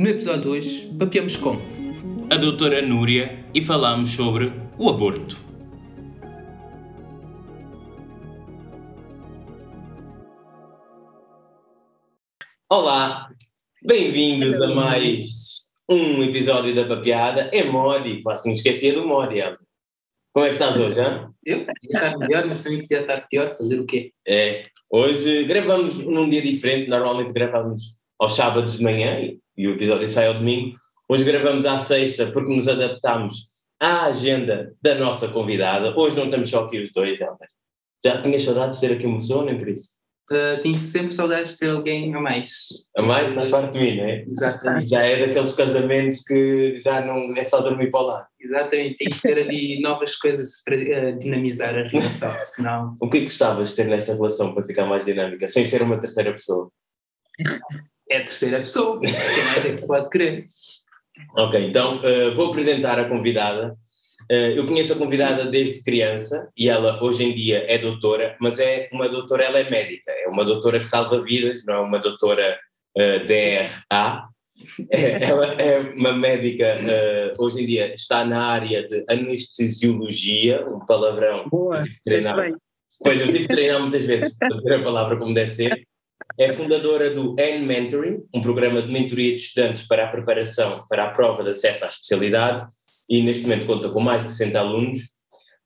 No episódio de hoje, papiamos com a doutora Núria e falamos sobre o aborto. Olá, bem-vindos a mais um episódio da Papiada. É Modi, quase me esquecia do Modi. Como é que estás hoje, hein? Eu? Podia estar melhor, mas também podia estar pior. Fazer o quê? É, hoje gravamos num dia diferente, normalmente gravamos aos sábados de manhã e o episódio sai ao domingo. Hoje gravamos à sexta porque nos adaptamos à agenda da nossa convidada. Hoje não estamos só aqui os dois, Helder. Já tinhas saudades de ter aqui uma pessoa, nem por isso? Uh, tenho sempre saudades de ter alguém a mais. A mais? Estás parte de mim, não é? Exatamente. Já é daqueles casamentos que já não é só dormir para lá. Exatamente, tem que ter ali novas coisas para uh, dinamizar a relação, senão... O que é que gostavas de ter nesta relação para ficar mais dinâmica, sem ser uma terceira pessoa? É a terceira pessoa, o que mais é que se pode querer? Ok, então uh, vou apresentar a convidada. Uh, eu conheço a convidada desde criança e ela hoje em dia é doutora, mas é uma doutora, ela é médica, é uma doutora que salva vidas, não é uma doutora uh, DRA. É, ela é uma médica, uh, hoje em dia está na área de anestesiologia, um palavrão. Boa, treinar. Pois, eu tive que treinar muitas vezes para dizer a palavra como deve ser. É fundadora do N-Mentoring, um programa de mentoria de estudantes para a preparação para a prova de acesso à especialidade, e neste momento conta com mais de 60 alunos.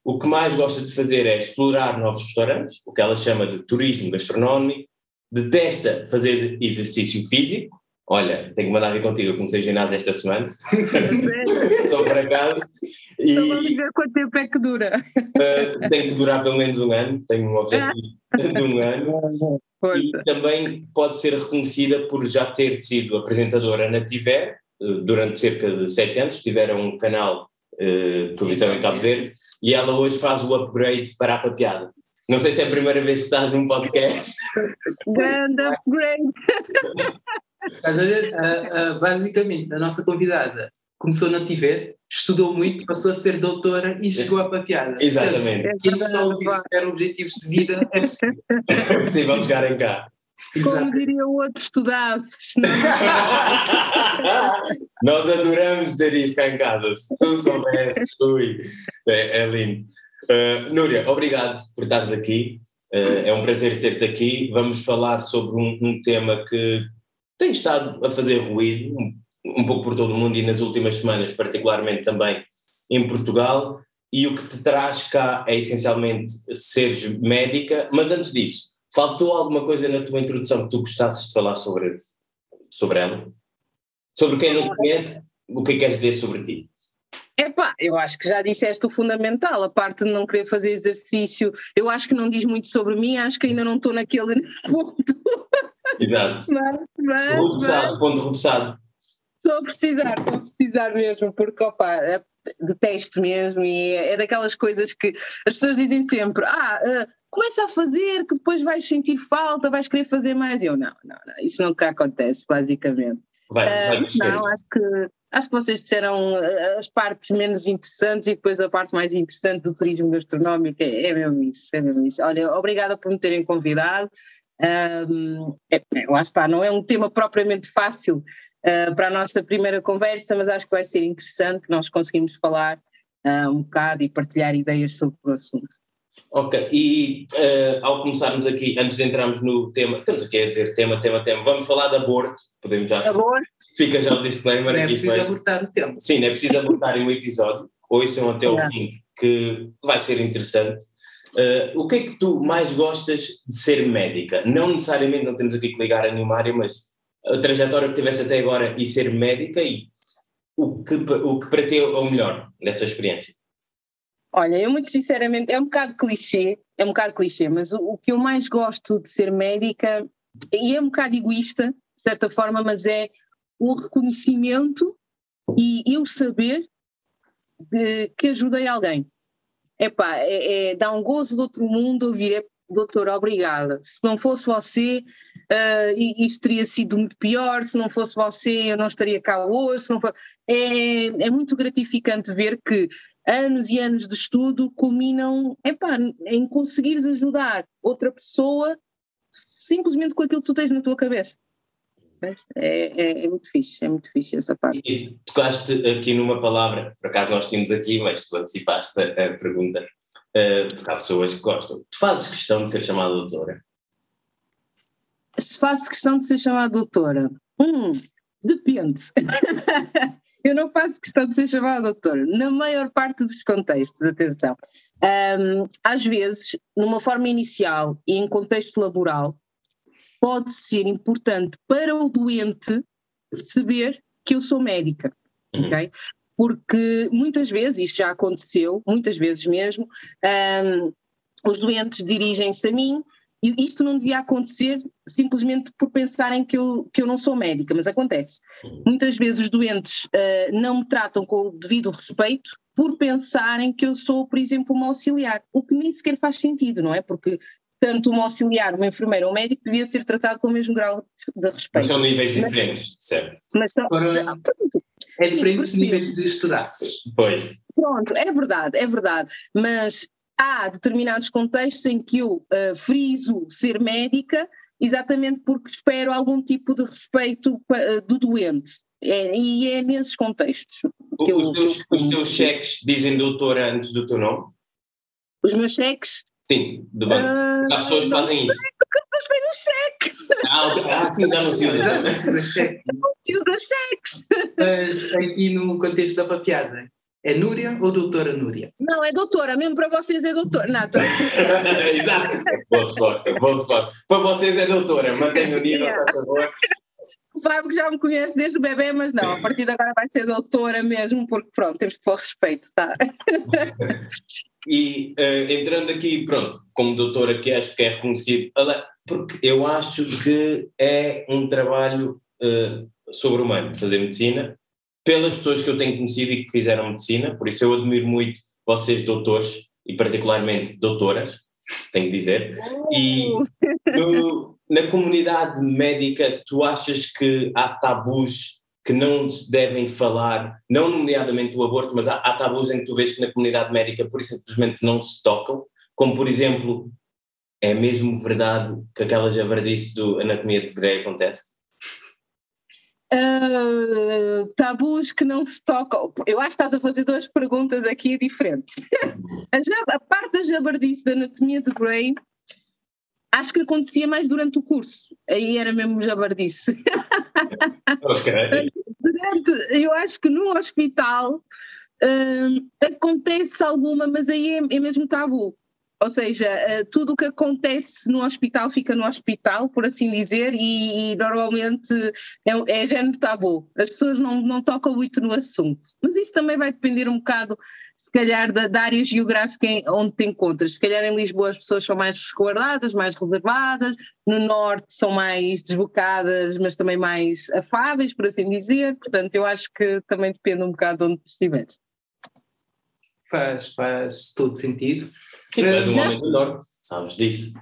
O que mais gosta de fazer é explorar novos restaurantes, o que ela chama de turismo gastronómico, detesta fazer exercício físico, olha, tenho que mandar vir contigo, eu comecei ginásio esta semana, só por acaso. E, então vamos ver quanto tempo é que dura. Uh, tem que durar pelo menos um ano, tenho um objetivo de um ano. E também pode ser reconhecida por já ter sido apresentadora na Tiver, uh, durante cerca de sete anos, tiveram um canal uh, de televisão em Cabo Verde, e ela hoje faz o upgrade para a papiada. Não sei se é a primeira vez que estás num podcast. Grande upgrade! Estás a ver? Uh, uh, basicamente, a nossa convidada começou na TIVER, estudou muito, passou a ser doutora e chegou à papiada. Exatamente. Quem está a ouvir se tiver objetivos de vida, é possível. é possível chegarem cá. Como Exato. diria o outro, estudasses. Nós adoramos dizer isso cá em casa. Se tu soubesses, ui, é, é lindo. Uh, Núria, obrigado por estares aqui. Uh, é um prazer ter-te aqui. Vamos falar sobre um, um tema que tem estado a fazer ruído um, um, pouco por todo o mundo e nas últimas semanas, particularmente também em Portugal. E o que te traz cá é essencialmente seres médica, mas antes disso, faltou alguma coisa na tua introdução que tu gostasses de falar sobre, sobre ela? Sobre quem não conhece, o que queres dizer sobre ti? Epá, eu acho que já disseste o fundamental, a parte de não querer fazer exercício, eu acho que não diz muito sobre mim, acho que ainda não estou naquele ponto. Exato. Mas, mas, rubuçado, mas, ponto. Estou a precisar, estou a precisar mesmo, porque opa, é, detesto mesmo e é, é daquelas coisas que as pessoas dizem sempre, ah, uh, começa a fazer que depois vais sentir falta, vais querer fazer mais. E eu, não, não, não, isso nunca acontece, basicamente. Vai, vai uh, não, acho que Acho que vocês disseram eh, as partes menos interessantes e depois a parte mais interessante do turismo gastronómico. É, é mesmo isso, é mesmo isso. Olha, obrigada por me terem convidado. Um, é, é, lá está, não é um tema propriamente fácil uh, para a nossa primeira conversa, mas acho que vai ser interessante nós conseguimos falar uh, um bocado e partilhar ideias sobre o assunto. Ok, e uh, ao começarmos aqui, antes de entrarmos no tema, estamos aqui a dizer tema, tema, tema, vamos falar de aborto, podemos já. Aborto? Fica já o disclaimer não aqui. É preciso abortar o tema. Sim, não é preciso abortar em um episódio, ouçam até o fim, que vai ser interessante. Uh, o que é que tu mais gostas de ser médica? Não necessariamente, não temos aqui que ligar a nenhuma área, mas a trajetória que tiveste até agora e ser médica e o que, o que para ti é o melhor dessa experiência? Olha, eu muito sinceramente, é um bocado clichê, é um bocado clichê, mas o, o que eu mais gosto de ser médica, e é um bocado egoísta, de certa forma, mas é o reconhecimento e eu saber de, que ajudei alguém. Epá, é, é, dá um gozo de outro mundo ouvir, é, doutor, obrigada. Se não fosse você, uh, isto teria sido muito pior, se não fosse você eu não estaria cá hoje, for... é, é muito gratificante ver que anos e anos de estudo culminam epá, em conseguires ajudar outra pessoa simplesmente com aquilo que tu tens na tua cabeça. É, é, é, muito fixe, é muito fixe essa parte. E tocaste aqui numa palavra, por acaso nós tínhamos aqui, mas tu antecipaste a, a pergunta, uh, porque há pessoas que gostam. Tu fazes questão de ser chamada doutora? Se faço questão de ser chamada doutora? Hum, depende. Eu não faço questão de ser chamada doutora, na maior parte dos contextos, atenção. Um, às vezes, numa forma inicial e em contexto laboral, pode ser importante para o doente perceber que eu sou médica, uhum. ok? Porque muitas vezes, isto já aconteceu, muitas vezes mesmo, um, os doentes dirigem-se a mim e isto não devia acontecer simplesmente por pensarem que eu, que eu não sou médica, mas acontece. Uhum. Muitas vezes os doentes uh, não me tratam com o devido respeito por pensarem que eu sou, por exemplo, uma auxiliar, o que nem sequer faz sentido, não é? Porque tanto um auxiliar, uma enfermeira ou um médico devia ser tratado com o mesmo grau de respeito. Mas são níveis mas, diferentes, certo? Mas são, Para... é diferente os níveis de estudaços. Pois. Pronto, é verdade, é verdade. Mas há determinados contextos em que eu uh, friso ser médica exatamente porque espero algum tipo de respeito uh, do doente. É, e é nesses contextos que os eu. Teus, os teus cheques dizem doutora antes do teu nome? Os meus cheques? Sim, do banco. Uh, Há pessoas que fazem isso. Eu passei no cheque. Ah, ah, sim, já não se usa. Já não se usa cheque. Não se usa cheques. Mas aqui no contexto da papiada, é Núria ou doutora Núria? Não, é doutora, mesmo para vocês é doutora. Não, tô... Exato, boa resposta, boa resposta. Para vocês é doutora, mantenha o nível, por favor. O Fábio já me conhece desde o bebê, mas não, a partir de agora vai ser doutora mesmo, porque pronto, temos que pôr respeito, tá? e uh, entrando aqui, pronto, como doutora que acho que é reconhecido, porque eu acho que é um trabalho uh, sobre-humano fazer medicina, pelas pessoas que eu tenho conhecido e que fizeram medicina, por isso eu admiro muito vocês, doutores, e particularmente doutoras, tenho que dizer. E no, na comunidade médica, tu achas que há tabus que não se devem falar, não nomeadamente o aborto, mas há, há tabus em que tu vês que na comunidade médica por simplesmente não se tocam, como por exemplo, é mesmo verdade que aquela javardice do Anatomia de Grey acontece? Uh, tabus que não se tocam. Eu acho que estás a fazer duas perguntas aqui diferentes. a, a, parte da jabardice da anatomia de Grey acho que acontecia mais durante o curso. Aí era mesmo jabardice. Okay. durante, eu acho que no hospital uh, acontece alguma, mas aí é, é mesmo tabu. Ou seja, eh, tudo o que acontece no hospital fica no hospital, por assim dizer, e, e normalmente é, é género tabu. As pessoas não, não tocam muito no assunto. Mas isso também vai depender um bocado, se calhar, da, da área geográfica onde te encontras. Se calhar em Lisboa as pessoas são mais resguardadas, mais reservadas, no norte são mais desbocadas, mas também mais afáveis, por assim dizer. Portanto, eu acho que também depende um bocado de onde estiveres. Faz, faz todo sentido. Sim, tu és um homem do norte, sabes disso.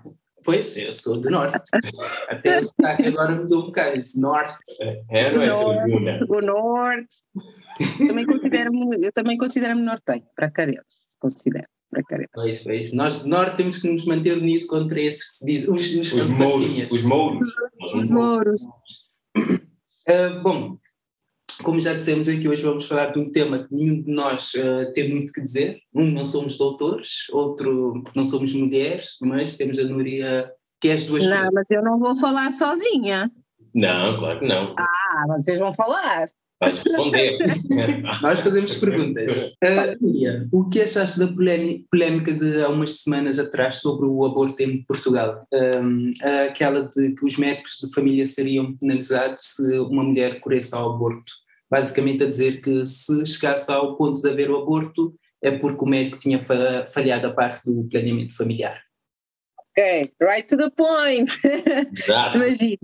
Pois, eu sou do norte. Até o sotaque agora mudou um bocado, esse norte. É, não é norte, O norte. também considero-me, eu também considero-me nortenho, para carense, considero. Para carense. Pois, pois. Nós do norte temos que nos manter unidos contra esses que se dizem, os, os, os mouros. Os mouros. Os mouros. Uh, bom, como já dissemos aqui, hoje vamos falar de um tema que nenhum de nós uh, tem muito que dizer. Um, não somos doutores, outro, não somos mulheres, mas temos a Núria, que é as duas. Não, mas eu não vou falar sozinha. Não, claro que não. Ah, vocês vão falar. Vais responder. Nós fazemos perguntas. Uh, Núria, o que achaste da polémica de há umas semanas atrás sobre o aborto em Portugal? Um, aquela de que os médicos de família seriam penalizados se uma mulher recorresse ao aborto basicamente a dizer que se chegasse ao ponto de haver o aborto é porque o médico tinha falhado a parte do planeamento familiar. Ok, right to the point. Imagina.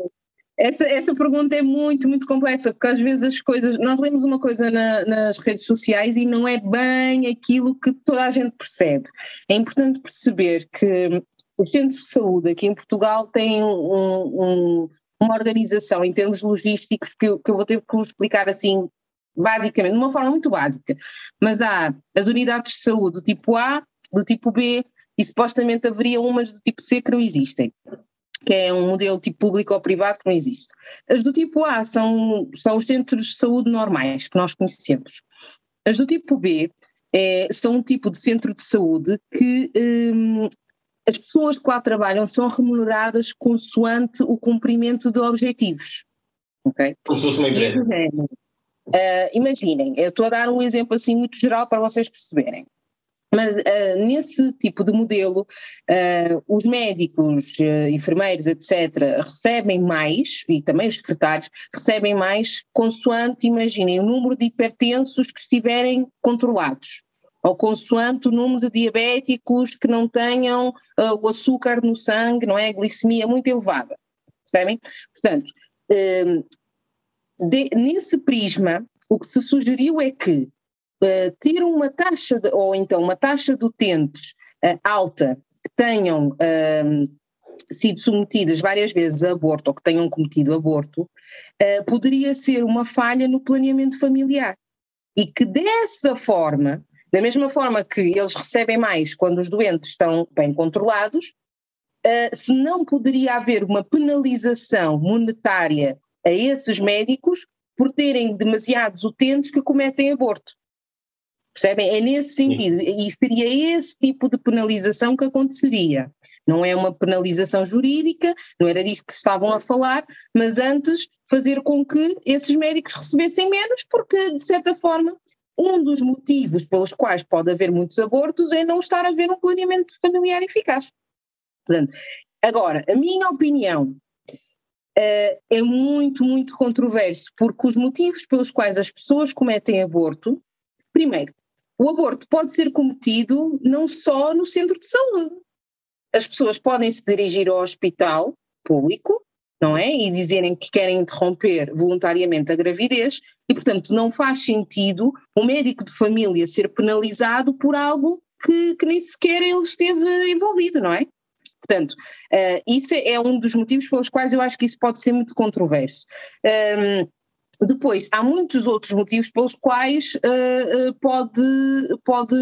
Essa, essa pergunta é muito, muito complexa, porque às vezes as coisas. Nós lemos uma coisa na, nas redes sociais e não é bem aquilo que toda a gente percebe. É importante perceber que os centros de saúde aqui em Portugal têm um, um, uma organização em termos logísticos que eu, que eu vou ter que vos explicar assim, basicamente, de uma forma muito básica. Mas há as unidades de saúde do tipo A, do tipo B, e supostamente haveria umas do tipo C que não existem. que é um modelo tipo público ou privado que não existe. As do tipo A são, são os centros de saúde normais que nós conhecemos. As do tipo B é, são um tipo de centro de saúde que hum, as pessoas que lá trabalham são remuneradas consoante o cumprimento de objetivos. Okay? Como se fosse uma empresa. Uh, imaginem, eu estou a dar um exemplo assim muito geral para vocês perceberem. Mas uh, nesse tipo de modelo, uh, os médicos, enfermeiros, etc., recebem mais, e também os secretários, recebem mais consoante, imaginem, o número de hipertensos que estiverem controlados, ou consoante o número de diabéticos que não tenham o açúcar no sangue, não é? A glicemia muito elevada, percebem? Portanto, de, nesse prisma, o que se sugeriu é que uh, ter uma taxa, de, ou então uma taxa de utentes uh, alta, que tenham uh, sido submetidas várias vezes a aborto ou que tenham cometido aborto, eh, poderia ser uma falha no planeamento familiar. E que dessa forma, da mesma forma que eles recebem mais quando os doentes estão bem controlados, se não poderia haver uma penalização monetária a esses médicos por terem demasiados utentes que cometem aborto. Percebem? É nesse sentido. Sim. E seria esse tipo de penalização que aconteceria. Não é uma penalização jurídica, não era disso que estavam a falar, mas antes fazer com que esses médicos recebessem menos, porque, de certa forma, um dos motivos pelos quais pode haver muitos abortos é não estar a haver um planeamento familiar eficaz. Portanto, agora, a minha opinião uh, é muito, muito controverso, porque os motivos pelos quais as pessoas cometem aborto, primeiro, o aborto pode ser cometido não só no centro de saúde. As pessoas podem se dirigir ao hospital público, não é? E dizerem que querem interromper voluntariamente a gravidez, e portanto não faz sentido o médico de família ser penalizado por algo que, que nem sequer ele esteve envolvido, não é? Portanto, uh, isso é um dos motivos pelos quais eu acho que isso pode ser muito controverso. Um, depois, há muitos outros motivos pelos quais uh, pode, pode,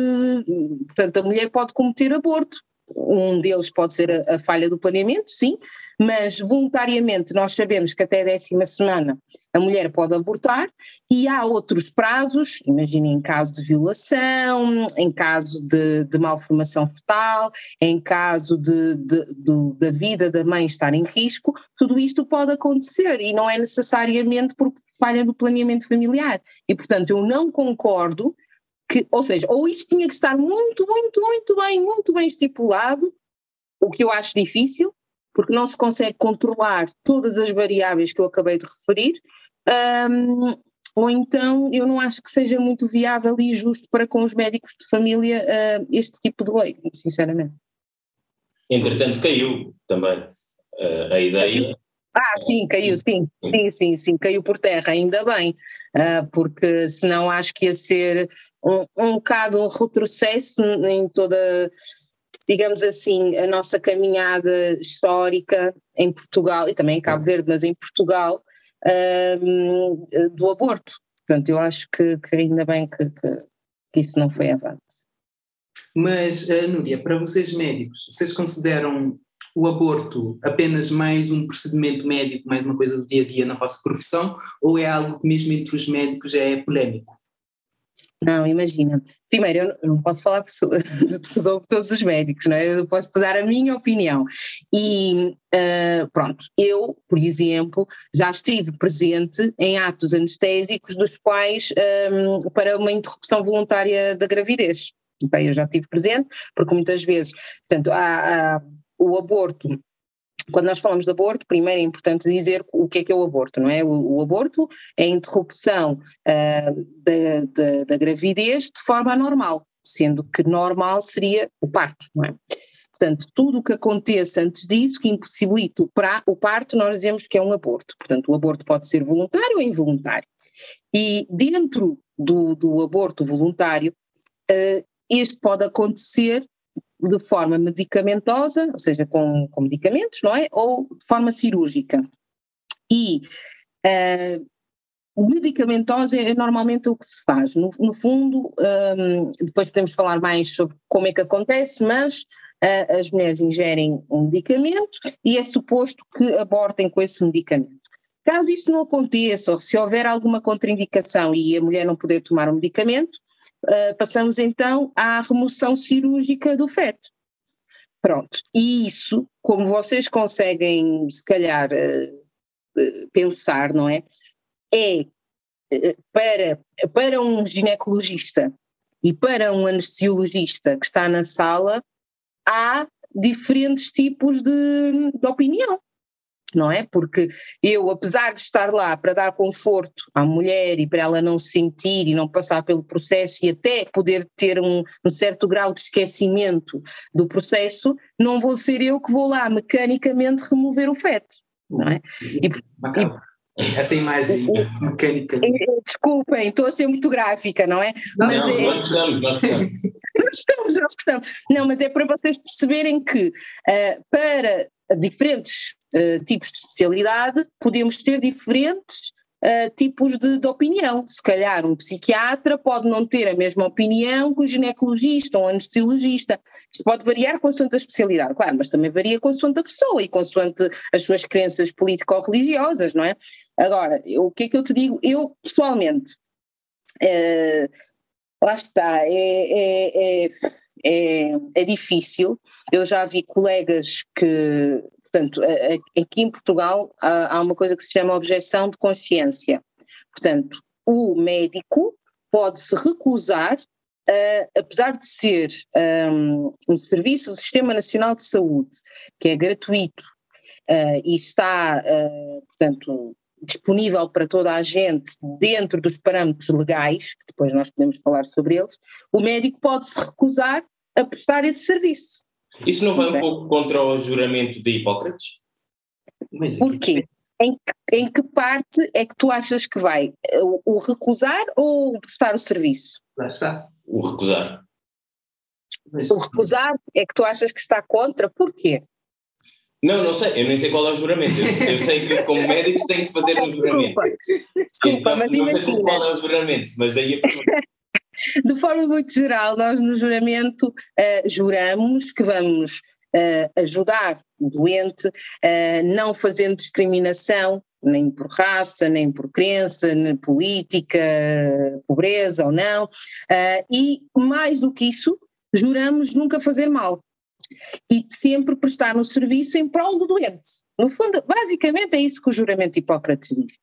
portanto, a mulher pode cometer aborto. Um deles pode ser a, a, falha do planeamento, sim, mas voluntariamente nós sabemos que até a décima semana a mulher pode abortar e há outros prazos, imaginem em caso de violação, em caso de, de malformação fetal, em caso de, de, de, da vida da mãe estar em risco, tudo isto pode acontecer e não é necessariamente por falha no planeamento familiar. E portanto eu não concordo que, ou seja, ou isto tinha que estar muito, muito, muito bem, muito bem estipulado, o que eu acho difícil, porque não se consegue controlar todas as variáveis que eu acabei de referir, um, ou então eu não acho que seja muito viável e justo para com os médicos de família uh, este tipo de lei, sinceramente. Entretanto, caiu também uh, a ideia. Ah, sim, caiu, sim, sim, sim, sim, caiu por terra, ainda bem, uh, porque senão acho que ia ser um, um bocado um retrocesso em toda, digamos assim, a nossa caminhada histórica em Portugal e também em Cabo Verde, mas em Portugal, uh, do aborto. Portanto, eu acho que, que ainda bem que, que, que, isso não foi avante. Mas, uh, Núria, para vocês médicos, vocês consideram o aborto apenas mais um procedimento médico, mais uma coisa do dia a dia na vossa profissão, ou é algo que mesmo entre os médicos é polémico? Não, imagina. Primeiro, eu não posso falar sobre todos os médicos, não é? eu posso te dar a minha opinião. E uh, pronto, eu, por exemplo, já estive presente em atos anestésicos dos quais um, ah, para uma interrupção voluntária da gravidez. Bem, eu já estive presente, porque muitas vezes, portanto, há, há o aborto quando nós falamos de aborto, primeiro é importante dizer o que é que é o aborto, não é? O, o aborto é a interrupção uh, da, da, da, gravidez de forma anormal, sendo que normal seria o parto, não é? Portanto, tudo o que aconteça antes disso, que impossibilite o, parto, nós dizemos que é um aborto. Portanto, o aborto pode ser voluntário ou involuntário. E dentro do, do aborto voluntário, uh, este pode acontecer de forma medicamentosa, ou seja, com, com medicamentos, não é? Ou de forma cirúrgica. E uh, medicamentosa é normalmente o que se faz. No, no fundo, um, depois podemos falar mais sobre como é que acontece, mas uh, as mulheres ingerem um medicamento e é suposto que abortem com esse medicamento. Caso isso não aconteça, ou se houver alguma contraindicação e a mulher não puder tomar o um medicamento, uh, passamos então à remoção cirúrgica do feto. Pronto, e isso, como vocês conseguem, se calhar, uh, pensar, não é? É uh, para, para um ginecologista e para um anestesiologista que está na sala, há diferentes tipos de, de opinião não é? Porque eu, apesar de estar lá para dar conforto à mulher e para ela não sentir e não passar pelo processo e até poder ter um, um certo grau de esquecimento do processo, não vou ser eu que vou lá mecanicamente remover o feto, não é? Isso, e, essa imagem mecânica. Desculpem, estou a ser muito gráfica, não é? Não, mas não, é, nós estamos, nós estamos. nós estamos, nós estamos. Não, mas é para vocês perceberem que uh, para diferentes uh, tipos de especialidade, podemos ter diferentes uh, tipos de, de, opinião. Se calhar um psiquiatra pode não ter a mesma opinião que o ginecologista ou um anestesiologista. Isto pode variar consoante a especialidade, claro, mas também varia consoante a pessoa e consoante as suas crenças político-religiosas, não é? Agora, o que é que eu te digo? Eu, pessoalmente, uh, lá está, é, é, é é, é difícil. Eu já vi colegas que, portanto, aqui em Portugal há uma coisa que se chama objeção de consciência. Portanto, o médico pode se recusar, uh, apesar de ser um, um, serviço do Sistema Nacional de Saúde, que é gratuito uh, e está, uh, portanto, disponível para toda a gente dentro dos parâmetros legais, que depois nós podemos falar sobre eles, o médico pode se recusar a prestar esse serviço. Isso não vai um pouco contra o juramento de Hipócrates? Porquê? Em que, em que parte é que tu achas que vai? O, o recusar ou o prestar o serviço? Lá está. O recusar. Mas, o recusar é que tu achas que está contra? Porquê? Não, não sei, eu nem sei qual é o juramento. Eu, eu sei que como médico tenho que fazer um juramento. Desculpa, Desculpa não, mas não imagina. sei qual é o juramento, mas daí a pergunta. De forma muito geral, nós no juramento uh, juramos que vamos uh, ajudar o doente, uh, não fazendo discriminação, nem por raça, nem por crença, nem política, pobreza ou não, e mais do que isso, juramos nunca fazer mal e sempre prestar um serviço em prol do doente. No fundo, basicamente é isso que o juramento de Hipócrates diz.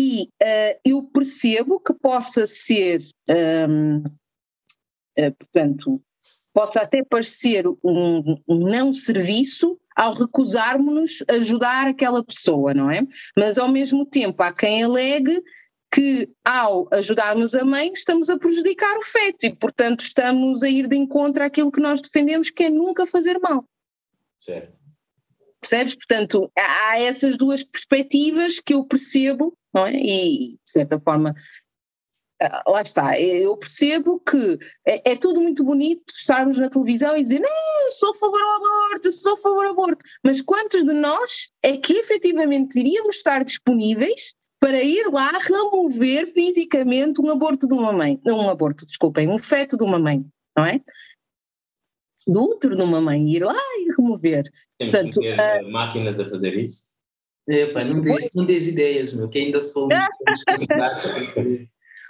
E uh, eu percebo que possa ser, um, uh, eh, portanto, possa até parecer um, um não serviço ao recusarmos-nos ajudar aquela pessoa, não é? Mas ao mesmo tempo há quem alegue que ao ajudarmos a mãe estamos a prejudicar o feto e portanto estamos a ir de encontro àquilo que nós defendemos que é nunca fazer mal. Certo. Percebes? Portanto, há essas duas perspectivas que eu percebo, não é? E, de certa forma, ah, lá está, eu percebo que é, é, tudo muito bonito estarmos na televisão e dizer não, sou a favor ao aborto, sou a favor ao aborto, mas quantos de nós é que efetivamente iríamos estar disponíveis para ir lá remover fisicamente um aborto de uma mãe, não um aborto, desculpem, um feto de uma mãe, não é? do útero de uma mãe, ir lá e remover. Temos Portanto, que ter uh, máquinas a fazer isso? Epa, não des, não des ideias, meu, que ainda sou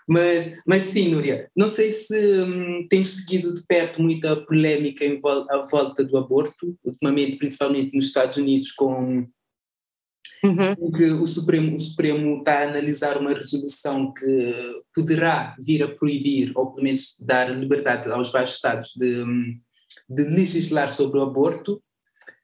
mas, mas sim, Núria, não sei se hum, tens seguido de perto muita polémica em vol à volta do aborto, ultimamente, principalmente nos Estados Unidos, com Uhum. que o Supremo, o Supremo está a analisar uma resolução que poderá vir a proibir, ou pelo menos dar liberdade aos vários estados de, hum, de legislar sobre o aborto.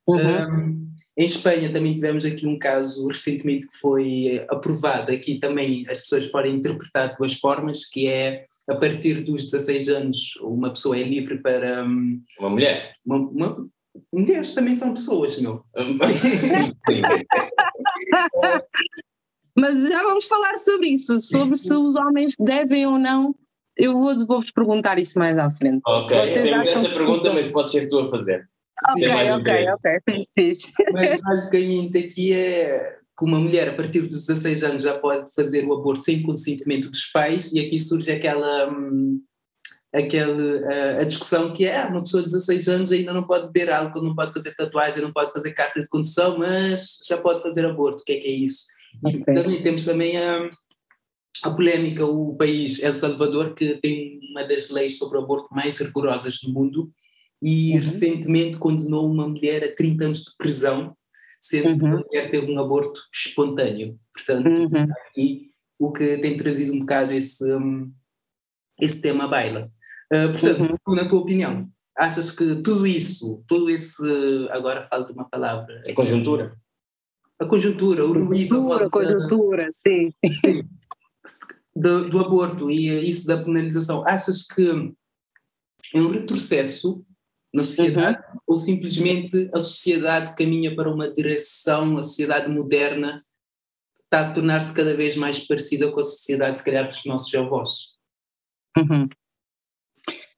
Uhum. Um, em Espanha também tivemos aqui um caso recentemente que foi aprovado. Aqui também as pessoas podem interpretar de duas formas, que é a partir dos 16 anos uma pessoa é livre para... Um, uma mulher? Uma, uma, mulheres também são pessoas, meu. Mas já vamos falar sobre isso, sobre se os homens devem ou não eu vou, vou-vos perguntar isso mais à frente. Ok, tenho essa pergunta, mas pode ser tu a fazer. Ok, ok, ok. Mas basicamente aqui é que uma mulher a partir dos 16 anos já pode fazer o aborto sem consentimento dos pais e aqui surge aquela, hum, aquele, a, a discussão que é ah, uma pessoa de 16 anos ainda não pode beber álcool, não pode fazer tatuagem, não pode fazer carta de condução, mas já pode fazer aborto, o que é que é isso? Okay. E também temos também a, a polémica, o país El Salvador, que tem uma das leis sobre o aborto mais rigorosas do mundo, e uhum. recentemente condenou uma mulher a 30 anos de prisão, sendo uhum. que a mulher teve um aborto espontâneo. Portanto, uhum. aqui o que tem trazido um bocado esse, um, esse tema à baila. Uh, portanto, uhum. na tua opinião, achas que tudo isso, todo esse, agora falta uma palavra. A conjuntura? A conjuntura, o ruído. A conjuntura, sim. sim do, do, aborto e isso da penalização, achas que é um retrocesso na sociedade uhum. ou simplesmente a sociedade caminha para uma direção, a sociedade moderna está a tornar-se cada vez mais parecida com a sociedade, se calhar, dos nossos avós? Uhum.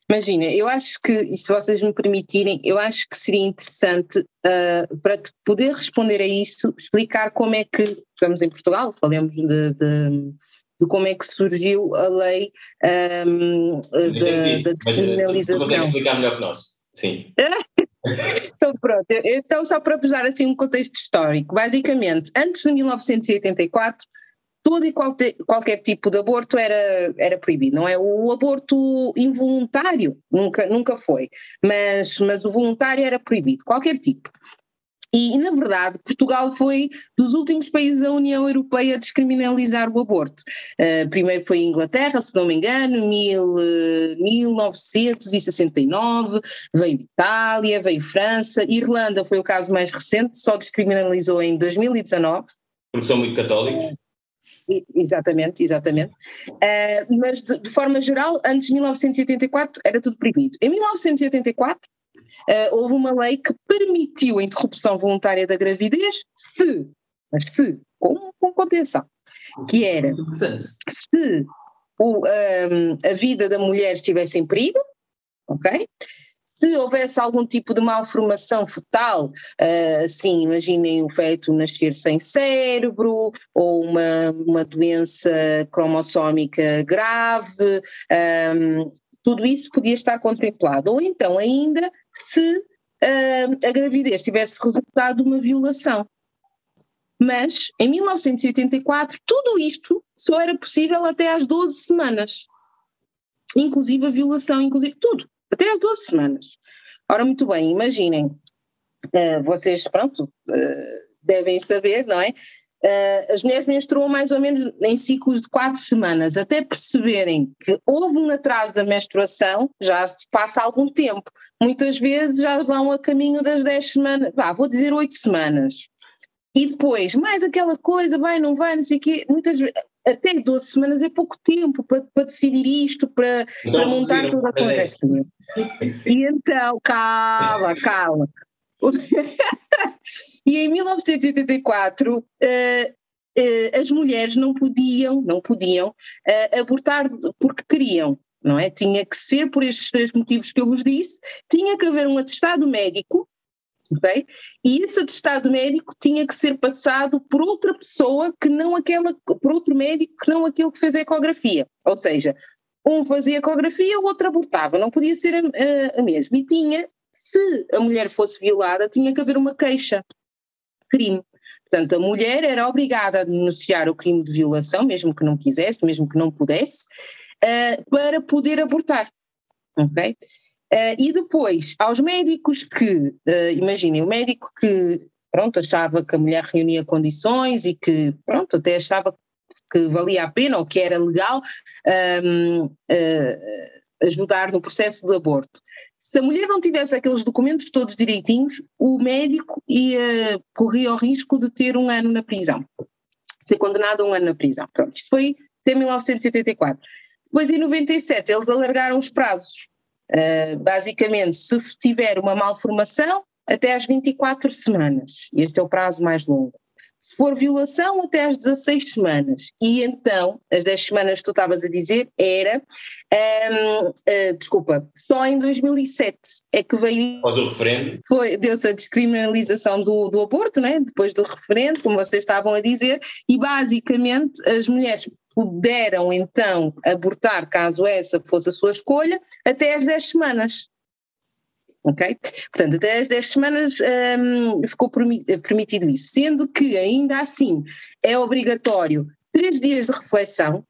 Imagina, eu acho que, e se vocês me permitirem, eu acho que seria interessante uh, para poder responder a isso, explicar como é que, estamos em Portugal, falemos de, de, de como é que surgiu a lei um, da, da descriminalização. Tu explicar melhor que nós, sim. então pronto, então só para vos dar assim um contexto histórico, basicamente, antes de 1984 todo e qualquer, qualquer tipo de aborto era, era proibido, não é? O aborto involuntário nunca, nunca foi, mas, mas o voluntário era proibido, qualquer tipo. E, na verdade, Portugal foi dos últimos países da União Europeia a descriminalizar o aborto. Uh, primeiro foi a Inglaterra, se não me engano, mil, uh, 1969, veio Itália, veio França, Irlanda foi o caso mais recente, só descriminalizou em 2019. Porque são muito católicos? Exatamente, exatamente. Uh, mas de, de, forma geral, antes de 1984 era tudo proibido. Em 1984 uh, houve uma lei que permitiu a interrupção voluntária da gravidez se, mas se, com, com contenção, que era se o, um, a vida da mulher estivesse em perigo, ok? Se houvesse algum tipo de malformação fetal, uh, assim, imaginem o feto nascer sem cérebro, ou uma, uma doença cromossómica grave, um, tudo isso podia estar contemplado. Ou então, ainda, se uh, a gravidez tivesse resultado de uma violação. Mas, em 1984, tudo isto só era possível até às 12 semanas. Inclusive a violação, inclusive tudo até às 12 semanas. Ora, muito bem, imaginem, uh, vocês, pronto, uh, devem saber, não é? Uh, as mulheres menstruam mais ou menos em ciclos de quatro semanas, até perceberem que houve um atraso da menstruação, já se passa algum tempo. Muitas vezes já vão a caminho das 10 semanas, vá, vou dizer 8 semanas. E depois, mais aquela coisa, vai, não vai, não sei o quê, muitas vezes, até 12 semanas é pouco tempo para, para decidir isto, para, para montar toda a conjectura. E então, calma, calma. e em 1984 uh, uh, as mulheres não podiam, não podiam uh, abortar porque queriam, não é? Tinha que ser por estes três motivos que eu vos disse, tinha que haver um atestado médico Okay? E esse atestado médico tinha que ser passado por outra pessoa que não aquela, por outro médico que não aquele que fez a ecografia. Ou seja, um fazia ecografia, o outro abortava, não podia ser a, a, a mesma. E tinha, se a mulher fosse violada, tinha que haver uma queixa, crime. Portanto, a mulher era obrigada a denunciar o crime de violação, mesmo que não quisesse, mesmo que não pudesse, uh, para poder abortar. Ok? Uh, e depois, aos médicos que, uh, imaginem, o médico que, pronto, achava que a mulher reunia condições e que, pronto, até achava que valia a pena ou que era legal um, uh, eh, ajudar no processo de aborto. Se a mulher não tivesse aqueles documentos todos direitinhos, o médico ia, corria o risco de ter um ano na prisão, ser condenado a um ano na prisão. Pronto, isto foi até 1984. Depois, em 97, eles alargaram os prazos Uh, basicamente, se tiver uma malformação, até às 24 semanas. Este é o prazo mais longo. For violação, até às 16 semanas. E então, as 10 semanas que tu estavas a dizer, era. Um, uh, ah, desculpa, só em 2007 é que veio. Após o referendo? Foi, deu-se a descriminalização do, do aborto, né? depois do referendo, como vocês estavam a dizer, e basicamente as mulheres puderam então abortar, caso essa fosse a sua escolha, até às 10 semanas. Ok? Portanto, até às 10 semanas um, ficou permitido isso, sendo que ainda assim é obrigatório três dias de reflexão.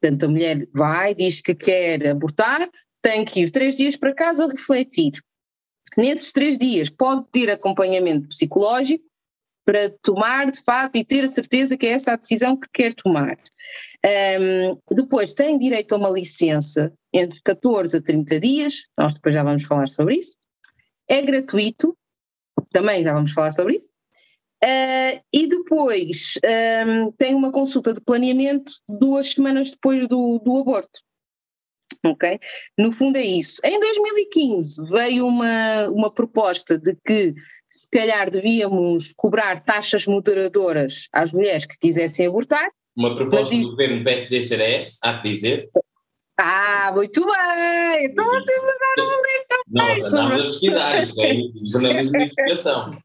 Portanto, a mulher vai, diz que quer abortar, tem que ir três dias para casa refletir. Nesses três dias pode ter acompanhamento psicológico para tomar de fato e ter a certeza que é essa a decisão que quer tomar. Um, depois tem direito a uma licença entre 14 a 30 dias, nós depois já vamos falar sobre isso. É gratuito, também já vamos falar sobre isso. Uh, e depois um, tem uma consulta de planeamento duas semanas depois do, do aborto. Ok? No fundo é isso. Em 2015 veio uma, uma proposta de que se calhar devíamos cobrar taxas moderadoras às mulheres que quisessem abortar. Uma proposta do governo PSD-CDS, há que dizer. Ah, muito bem! Então vocês andaram a ler também. Nós andámos a pesquisar, isto é jornalismo de investigação.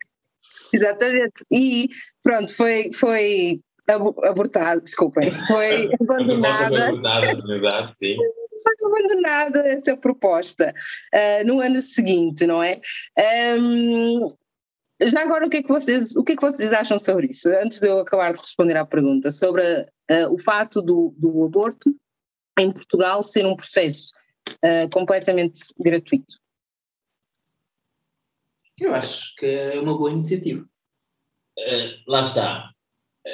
Exatamente. E pronto, foi, foi abortado, desculpem, foi abandonada. foi abortada, verdade, sim. Foi abandonada essa proposta uh, no ano seguinte, não é? Um, já agora, o que, é que vocês, o que é que vocês acham sobre isso? Antes de eu acabar de responder à pergunta, sobre uh, o fato do, do aborto em Portugal ser um processo uh, completamente gratuito. Eu acho que é uma boa iniciativa. Uh, lá está.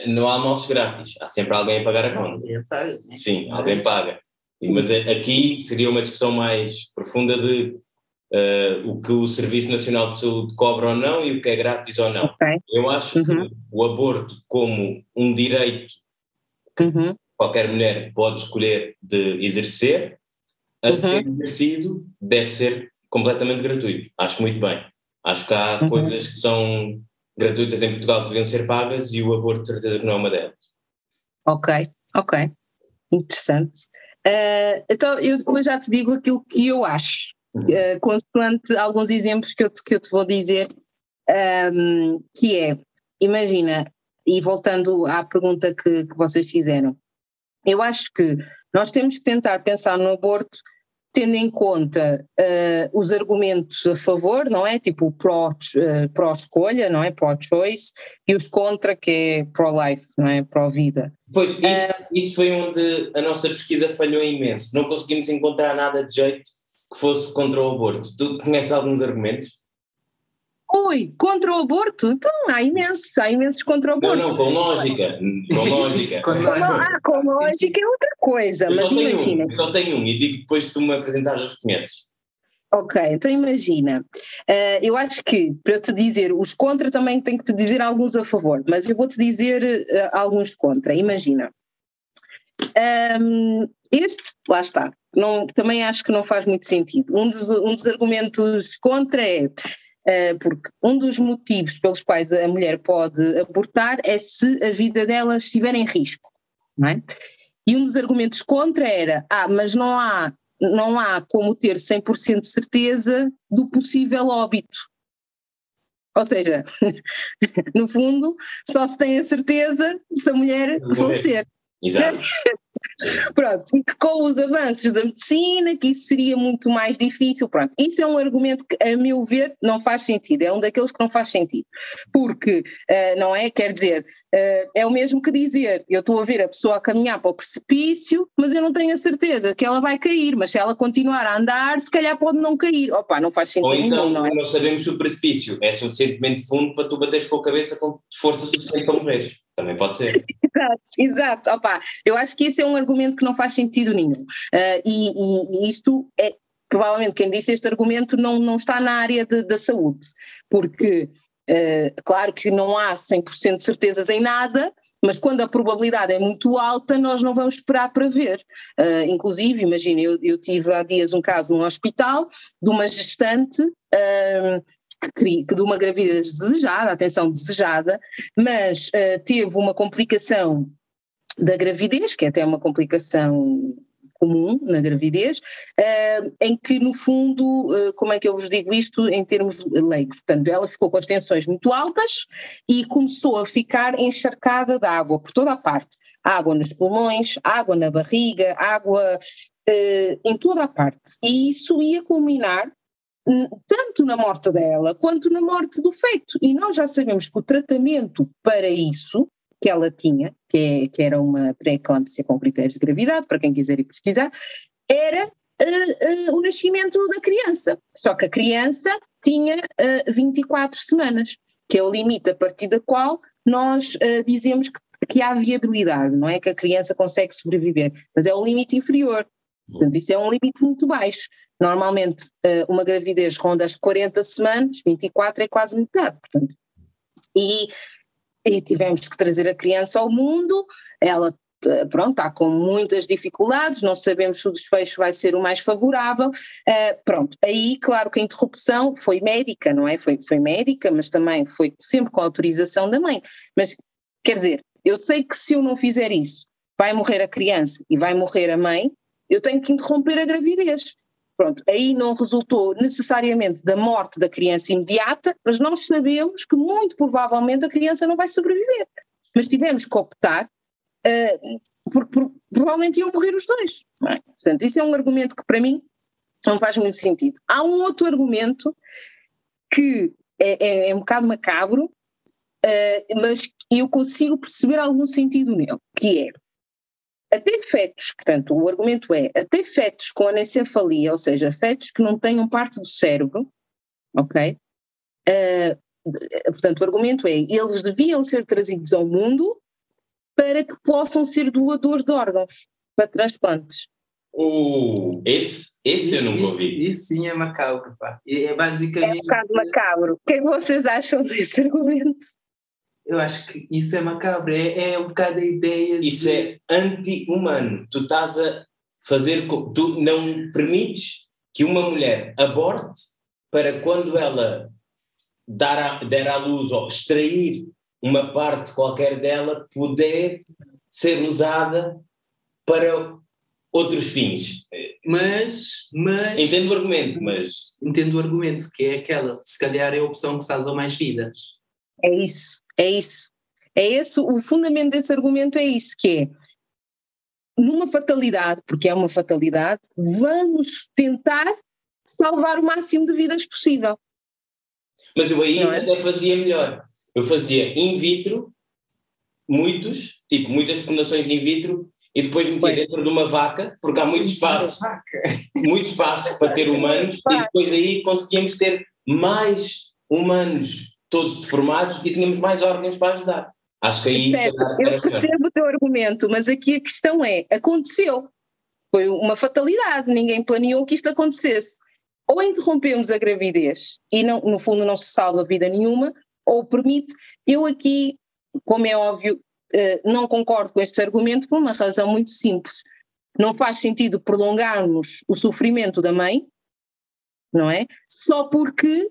Não há almoços grátis, há sempre alguém a pagar a conta. Paga, né? Sim, alguém paga. Mas aqui seria uma discussão mais profunda de uh, o que o Serviço Nacional de Saúde cobra ou não e o que é grátis ou não. Okay. Eu acho uhum. que o aborto, como um direito que uhum. qualquer mulher pode escolher de exercer, a uhum. ser exercido deve ser completamente gratuito. Acho muito bem. Acho que há uhum. coisas que são gratuitas em Portugal que deviam ser pagas e o aborto, de certeza, que não é uma delas. Ok, ok. Interessante. Uh, então, eu depois já te digo aquilo que eu acho uh, consoante alguns exemplos que eu te, que eu te vou dizer, um, que é, imagina, e voltando à pergunta que, que vocês fizeram, eu acho que nós temos que tentar pensar no aborto tendo em conta uh, os argumentos a favor, não é? Tipo o pró-escolha, uh, não é? Pró-choice, e os contra, que é pró-life, não é? Pró-vida. Pois, isso, uh, isso foi onde a nossa pesquisa falhou imenso. Não conseguimos encontrar nada de jeito que fosse contra o aborto. Tu conheces alguns argumentos? Ui, contra o aborto? Então há imensos, há imensos contra o aborto. Não, não, com lógica, com lógica. com, ah, com lógica é outra coisa, eu mas imagina. Um, então tenho um e digo depois tu me apresentares os que conheces. Ok, então imagina, uh, eu acho que para te dizer os contra também tenho que te dizer alguns a favor, mas eu vou-te dizer uh, alguns contra, imagina. Um, este, lá está, não, também acho que não faz muito sentido. Um dos, um dos argumentos contra é uh, porque um dos motivos pelos quais a mulher pode abortar é se a vida dela estiver em risco, não é? E um dos argumentos contra era, ah, mas não há, não há como ter 100% de certeza do possível óbito. Ou seja, no fundo, só se tem a certeza se a mulher falecer. Exato. Pronto, que com os avanços da medicina, que isso seria muito mais difícil. Pronto, isso é um argumento que, a meu ver, não faz sentido. É um daqueles que não faz sentido. Porque, uh, não é? Quer dizer, uh, é o mesmo que dizer: eu estou a ver a pessoa a caminhar para o precipício, mas eu não tenho a certeza que ela vai cair. Mas se ela continuar a andar, se calhar pode não cair. Opa, não faz sentido Ou então, nenhum, não é? não sabemos se o precipício é suficientemente fundo para tu bateres com a cabeça com força suficiente para morrer. Também pode ser. exato, exato. Opa, eu acho que esse é um argumento que não faz sentido nenhum. Uh, e, e, isto é, provavelmente, quem disse este argumento não, não está na área de, da saúde, porque, uh, claro que não há 100% de certezas em nada, mas quando a probabilidade é muito alta, nós não vamos esperar para ver. Uh, inclusive, imagina, eu, eu, tive há dias um caso num hospital de uma gestante uh, que, de uma gravidez desejada, atenção, desejada, mas uh, teve uma complicação da gravidez, que é até uma complicação comum na gravidez, uh, em que no fundo, uh, como é que eu vos digo isto em termos leigos? Portanto, ela ficou com as tensões muito altas e começou a ficar encharcada de água por toda a parte. Água nos pulmões, água na barriga, água uh, em toda a parte. E isso ia culminar tanto na morte dela quanto na morte do feto. E nós já sabemos que o tratamento para isso que ela tinha, que, é, que era uma pré-eclâmpsia com critérios de gravidade, para quem quiser ir pesquisar, era uh, uh, o nascimento da criança. Só que a criança tinha uh, 24 semanas, que é o limite a partir da qual nós dizemos que, que há viabilidade, não é que a criança consegue sobreviver, mas é o limite inferior. Portanto, isso é um limite muito baixo. Normalmente, uma gravidez ronda as 40 semanas, 24 é quase metade, portanto. E e tivemos que trazer a criança ao mundo, ela eh, pronto, está com muitas dificuldades, não sabemos se o desfecho vai ser o mais favorável, uh, pronto, aí claro que a interrupção foi médica, não é? Foi, foi médica, mas também foi sempre com autorização da mãe, mas quer dizer, eu sei que se eu não fizer isso, vai morrer a criança e vai morrer a mãe, eu tenho que interromper a gravidez, Pronto, aí não resultou necessariamente da morte da criança imediata, mas nós sabemos que muito provavelmente a criança não vai sobreviver. Mas tivemos que optar, uh, porque por, provavelmente iam morrer os dois. É? Portanto, isso é um argumento que para mim não faz muito sentido. Há um outro argumento que é, é, é um bocado macabro, uh, mas eu consigo perceber algum sentido nele, que é até fetos, portanto, o argumento é, até fetos com anencefalia, ou seja, fetos que não tenham parte do cérebro, ok? Uh, portanto, o argumento é, eles deviam ser trazidos ao mundo para que possam ser doadores de órgãos para transplantes. Uh, esse, esse eu nunca ouvi. Isso, sim é macabro, pá. É basicamente... É um bocado macabro. O que é que vocês acham desse argumento? Eu acho que isso é macabro, é, é um bocado a ideia. Isso de... é anti-humano. Tu estás a fazer. Tu não permites que uma mulher aborte para quando ela dar a, der à luz ou extrair uma parte qualquer dela poder ser usada para outros fins. Mas, mas. Entendo o argumento, mas. Entendo o argumento, que é aquela, se calhar é a opção que salva mais vidas. É isso. É isso. É esse o fundamento desse argumento é isso que é numa fatalidade, porque é uma fatalidade, vamos tentar salvar o máximo de vidas possível. Mas eu aí é? até fazia melhor. Eu fazia in vitro, muitos, tipo, muitas fecundações in vitro, e depois metia pois. dentro de uma vaca, porque há muito espaço, muito espaço para ter humanos, e depois aí conseguíamos ter mais humanos todos deformados e tínhamos mais órgãos para ajudar. Acho que aí. Certo, eu percebo o teu argumento, mas aqui a questão é: aconteceu. Foi uma fatalidade, ninguém planeou que isto acontecesse. Ou interrompemos a gravidez e não, no fundo não se salva vida nenhuma, ou permite. Eu aqui, como é óbvio, eh, não concordo com este argumento por uma razão muito simples. Não faz sentido prolongarmos o sofrimento da mãe, não é? Só porque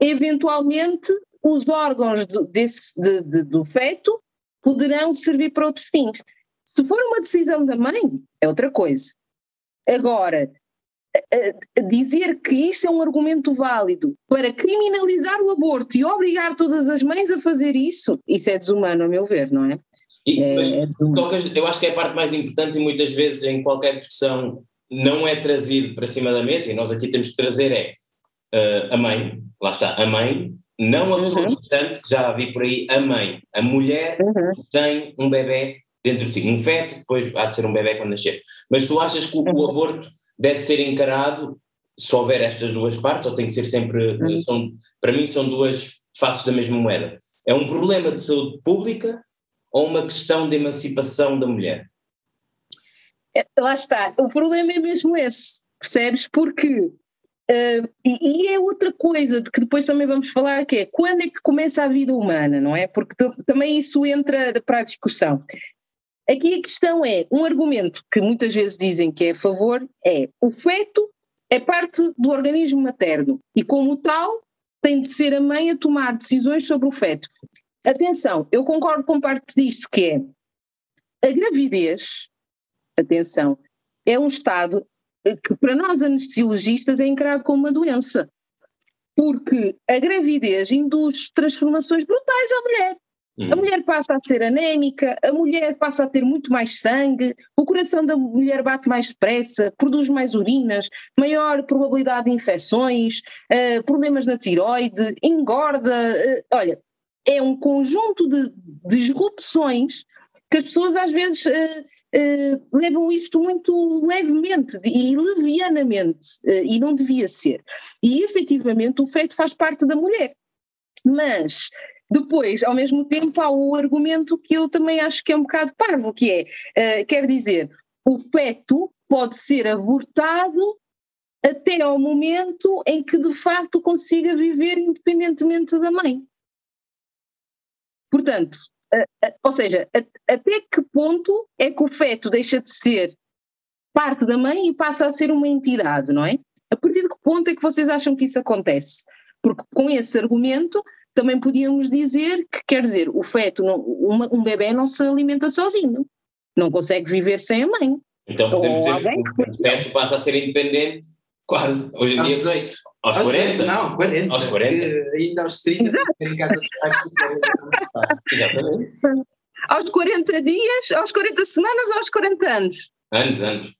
eventualmente os órgãos do, desse, de, de, do feto poderão servir para outros fins. Se for uma decisão da mãe, é outra coisa. Agora, dizer que isso é um argumento válido para criminalizar o aborto e obrigar todas as mães a fazer isso, isso é desumano, a meu ver, não é? E, é, é eu acho que é a parte mais importante e muitas vezes em qualquer discussão não é trazido para cima da mesa, e nós aqui temos que trazer é uh, a mãe, lá está, a mãe, não a pessoa uhum. que já vi por aí, a mãe, a mulher uhum. que tem um bebê dentro de si, um feto, depois há de ser um bebê quando nascer. Mas tu achas que o, uhum. o aborto deve ser encarado se houver estas duas partes, ou tem que ser sempre, uhum. são, para mim são duas faces da mesma moeda. É um problema de saúde pública ou uma questão de emancipação da mulher? É, lá está, o problema é mesmo esse, percebes? Porque Uh, e, e, é outra coisa de que depois também vamos falar, que é quando é que começa a vida humana, não é? Porque também isso entra para a discussão. Aqui a questão é, um argumento que muitas vezes dizem que é a favor é o feto é parte do organismo materno e como tal tem de ser a mãe a tomar decisões sobre o feto. Atenção, eu concordo com parte disto que é a gravidez, atenção, é um estado que para nós anestesiologistas é encarado como uma doença, porque a gravidez induz transformações brutais à mulher. Hum. A mulher passa a ser anémica, a mulher passa a ter muito mais sangue, o coração da mulher bate mais depressa, produz mais urinas, maior probabilidade de infecções, uh, problemas na tiroide, engorda. Uh, olha, é um conjunto de disrupções que as pessoas às vezes uh, uh, levam isto muito levemente e levianamente, uh, e não devia ser. E efetivamente o feito faz parte da mulher. Mas depois, ao mesmo tempo, há o argumento que eu também acho que é um bocado parvo, que é, quer dizer, o feto pode ser abortado até ao momento em que de facto consiga viver independentemente da mãe. Portanto, ou seja, até que ponto é que o feto deixa de ser parte da mãe e passa a ser uma entidade, não é? A partir de que ponto é que vocês acham que isso acontece? Porque com esse argumento também podíamos dizer que, quer dizer, o feto, não, uma, um bebê não se alimenta sozinho, não consegue viver sem a mãe. Então podemos dizer que o feto passa a ser independente quase, hoje em dia. 18. Aos 40? Não, 40. Aos 40? Ainda aos 30, Exato. em casa de pais Exatamente. Aos 40 dias, aos 40 semanas ou aos 40 anos? Anos, anos.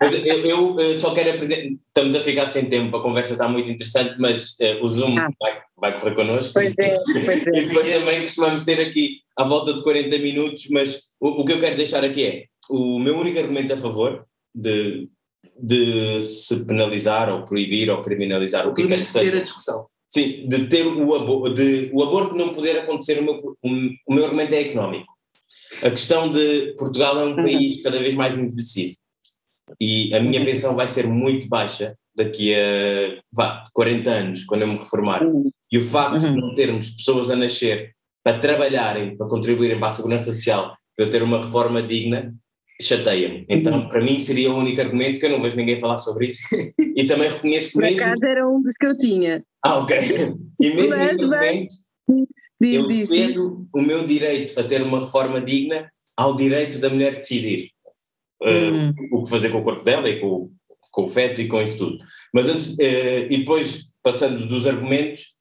mas eu, eu, só quero apresentar, estamos a ficar sem tempo, a conversa está muito interessante, mas uh, o Zoom ah. vai, vai correr connosco. Pois é, pois é. e depois também costumamos ter aqui à volta de 40 minutos, mas o, o que eu quero deixar aqui é, o meu único argumento a favor de de se penalizar ou proibir ou criminalizar o que quer que seja. ter a discussão. Sim, de ter o, aborto, de o aborto não poder acontecer, o meu, o meu argumento é económico. A questão de Portugal é um uhum. país cada vez mais envelhecido e a minha uhum. pensão vai ser muito baixa daqui a vá, 40 anos, quando eu me reformar. Uhum. E o facto de não termos pessoas a nascer para trabalharem, para contribuírem para a segurança social, para eu ter uma reforma digna, chateia-me. Então, uhum. para mim, seria o único argumento que eu não vejo ninguém falar sobre isso. E também reconheço que. Por mesmo... acaso era um dos que eu tinha. Ah, ok. E mesmo nesse argumento, eu cedo o meu direito a ter uma reforma digna ao direito da mulher decidir uh, o que fazer com o corpo dela e com, com o feto e com isso tudo. Mas antes, uh, e depois, passando dos argumentos,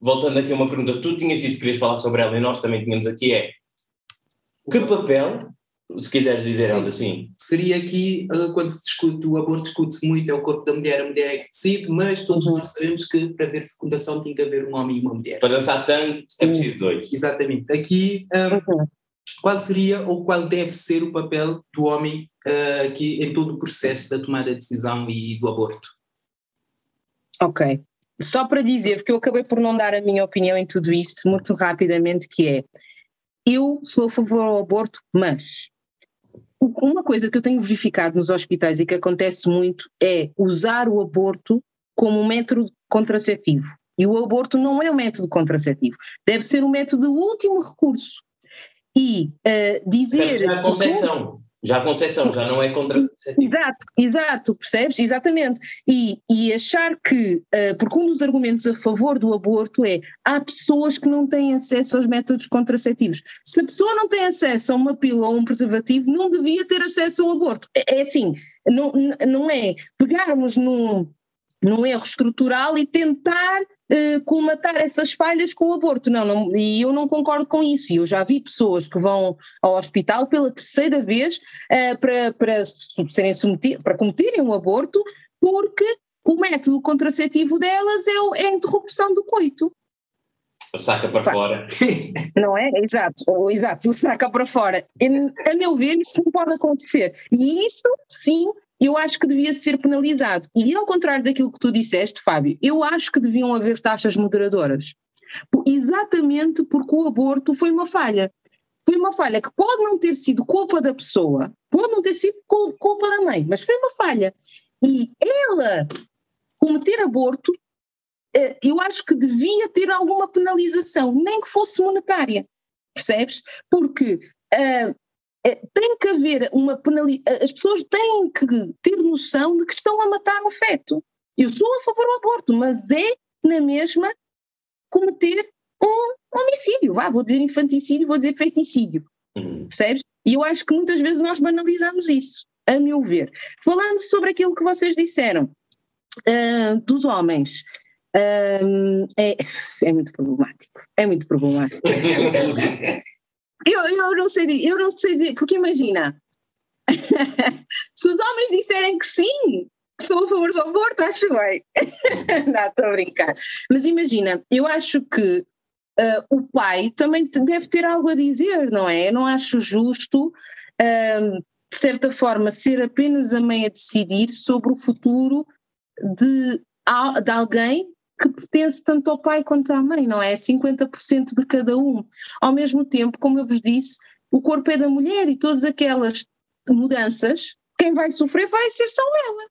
voltando aqui a uma pergunta, tu tinhas dito que querias falar sobre ela e nós também tínhamos aqui, é que papel se quiseres dizer algo assim. Seria aqui, uh, quando se discute o aborto, discute-se muito, é o corpo da mulher, a mulher é que decide, mas todos uhum. nós sabemos que para haver fecundação tem que haver um homem e uma mulher. Para dançar tanto é preciso dois. Exatamente. Aqui, um, uhum. qual seria ou qual deve ser o papel do homem uh, aqui em todo o processo da tomada de decisão e do aborto? Ok. Só para dizer, porque eu acabei por não dar a minha opinião em tudo isto, muito rapidamente, que é, eu sou a favor ao aborto, mas uma coisa que eu tenho verificado nos hospitais e que acontece muito é usar o aborto como um método contraceptivo. E o aborto não é um método contraceptivo, deve ser um método de último recurso. E uh, dizer. A concessão. Já a concessão já não é contraceptivo. Exato, exato, percebes? Exatamente. E, e achar que, uh, porque um dos argumentos a favor do aborto é há pessoas que não têm acesso aos métodos contraceptivos. Se a pessoa não tem acesso a uma pílula ou um preservativo, não devia ter acesso ao aborto. É, é assim, não, não é pegarmos num, num erro estrutural e tentar uh, colmatar essas falhas com o aborto. Não, não, e eu não concordo com isso. Eu já vi pessoas que vão ao hospital pela terceira vez uh, para, para serem submetidas, para cometerem um aborto, porque o método contraceptivo delas é, é a interrupção do coito. Saca para Pá. fora. Não é? Exato, exato, saca para fora. A meu ver, isso não pode acontecer. E isso, sim, eu acho que devia ser penalizado. E ao contrário daquilo que tu disseste, Fábio, eu acho que deviam haver taxas moderadoras. Exatamente porque o aborto foi uma falha. Foi uma falha que pode não ter sido culpa da pessoa, pode não ter sido culpa da mãe, mas foi uma falha. E ela cometer aborto, eh, eu acho que devia ter alguma penalização, nem que fosse monetária, percebes? Porque uh, tem que haver uma penalização, as pessoas têm que ter noção de que estão a matar um feto. Eu sou a favor do aborto, mas é na mesma cometer um homicídio, vá, vou dizer infanticídio, vou dizer feiticídio, uhum. percebes? E eu acho que muitas vezes nós banalizamos isso. a meu ver. Falando sobre aquilo que vocês disseram uh, dos homens, uh, é, é muito problemático. É muito problemático. eu, eu não sei eu não sei dizer, porque imagina, se os homens disserem que sim, que são a favor do aborto, acho bem. não, estou a brincar. Mas imagina, eu acho que uh, o pai também deve ter algo a dizer, não é? Eu não acho justo, uh, de certa forma, ser apenas a mãe a decidir sobre o futuro de, de alguém que pertence tanto ao pai quanto à mãe, não é? 50% de cada um. Ao mesmo tempo, como eu vos disse, o corpo é da mulher e todas aquelas mudanças, quem vai sofrer vai ser só ela.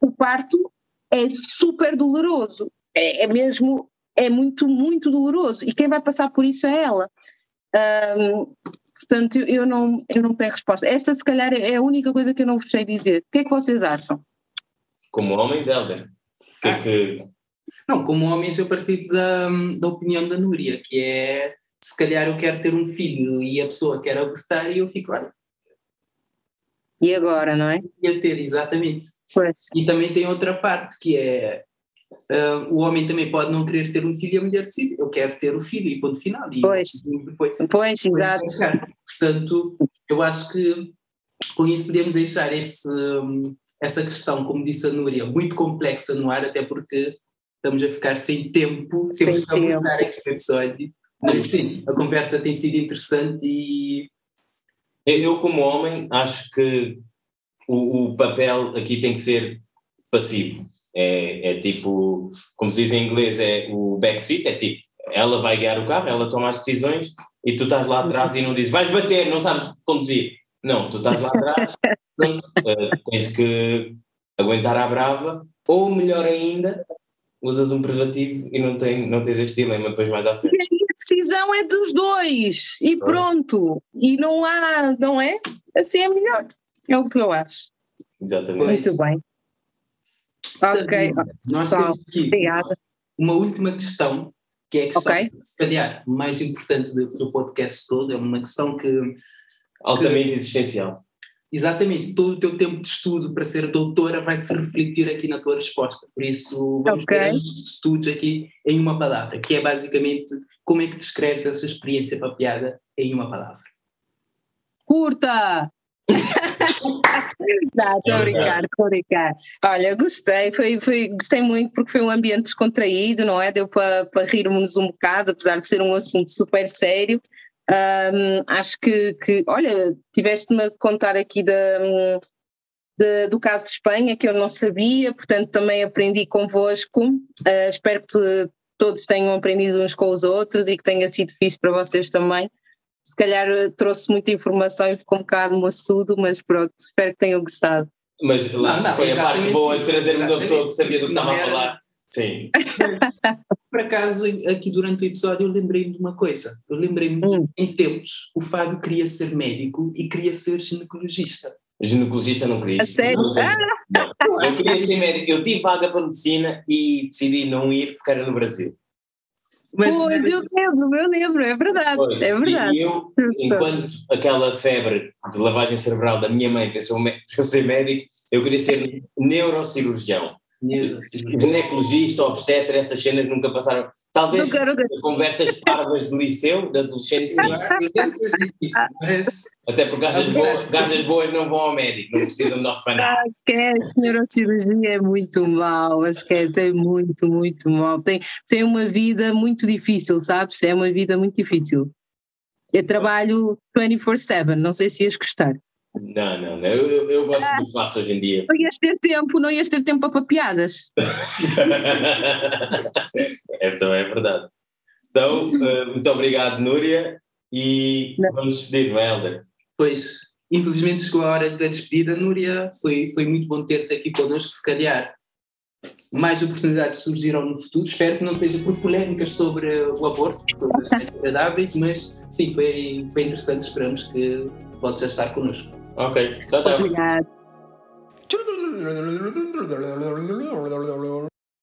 O parto é super doloroso, é, é mesmo, é muito, muito doloroso e quem vai passar por isso é ela. Um, portanto, eu não, eu não tenho resposta. Esta, se calhar, é a única coisa que eu não vos sei dizer. O que é que vocês acham? Como homens, Helder, que, é que não, como homens eu partilho da, da opinião da Núria, que é se calhar eu quero ter um filho e a pessoa quer abortar e eu fico, olha. E agora, não é? Ia ter, exatamente. Pois. E também tem outra parte que é uh, o homem também pode não querer ter um filho e a mulher decide, eu quero ter o filho e ponto final. E pois, depois, pois, exato. Portanto, eu acho que com isso podemos deixar esse, essa questão, como disse a Núria, muito complexa no ar, até porque estamos a ficar sem tempo, sem temos que abordar aqui o episódio. Mas sim, a conversa tem sido interessante e. Eu, como homem, acho que o, o papel aqui tem que ser passivo. É, é, tipo, como se diz em inglês, é o backseat, é tipo, ela vai guiar o carro, ela toma as decisões e tu estás lá atrás e não dizes, vais bater, não sabes conduzir. Não, tu estás lá atrás, pronto, uh, tens que aguentar a brava, ou melhor ainda, usas um preservativo e não, tem, não tens este dilema depois mais à frente. E a decisão é dos dois e pronto. E não há, não é? Assim é melhor. É o que eu acho. Exatamente. Muito bem. Ok, nós temos aqui Obrigada. uma última questão, que é a questão, okay. se calhar, mais importante do, do podcast todo, é uma questão que... Altamente que, existencial. Exatamente, todo o teu tempo de estudo para ser doutora vai se refletir aqui na tua resposta. Por isso, vamos okay. ver os estudos aqui em uma palavra, que é basicamente como é que descreves essa experiência papiada em uma palavra. Curta! Não, estou a brincar, estou a brincar. Olha, gostei, foi, foi, gostei muito porque foi um ambiente descontraído, não é? Deu para, para rirmos um bocado, apesar de ser um assunto super sério. Um, acho que, que, olha, tiveste-me a contar aqui da, de, do caso de Espanha, que eu não sabia, portanto também aprendi convosco. Uh, espero que todos tenham aprendido uns com os outros e que tenha sido fixe para vocês também. Se calhar trouxe muita informação e ficou um bocado maçudo, mas pronto, espero que tenham gostado. Mas lá não, não, foi a parte boa de trazer uma pessoa que sabia do que estava a falar. Sim. por acaso, aqui durante o episódio, eu lembrei-me de uma coisa. Eu lembrei-me, hum. em tempos, o Fábio queria ser médico e queria ser ginecologista. Ginecologista não queria. A sério? Não, eu queria ser médico. Eu tive vaga para medicina e decidi não ir porque era no Brasil. Mas, pois, eu lembro, eu lembro, é verdade, pois, é verdade. E eu, enquanto aquela febre de lavagem cerebral da minha mãe pensou eu ser médico, eu queria ser neurocirurgião ginecologista, obstetra, essas cenas nunca passaram. Talvez nunca, nunca. conversas parvas de liceu, de adolescente, sim. Até porque gajas boas, gajas boas não vão ao médico, não precisam de nós para nada. Ah, esquece, neurocirurgia é muito mal, esquece, é muito, muito mal. Tem, tem uma vida muito difícil, sabes? É uma vida muito difícil. Eu trabalho 24-7, não sei se ias gostar. Não, não, não. Eu, eu, eu gosto ah, do que faço hoje em dia. Não ias ter tempo, não ias ter tempo para piadas. é, então é verdade. Então, uh, muito obrigado, Núria, e não. vamos despedir, não é, Helder? Pois, infelizmente chegou a hora da despedida, Núria. Foi, foi muito bom ter-te aqui connosco, se calhar mais oportunidades surgirão no futuro. Espero que não seja por polémicas sobre o aborto, coisas mais agradáveis, mas sim, foi, foi interessante. Esperamos que voltes a estar connosco. Ok, tchau, tchau. Obrigado.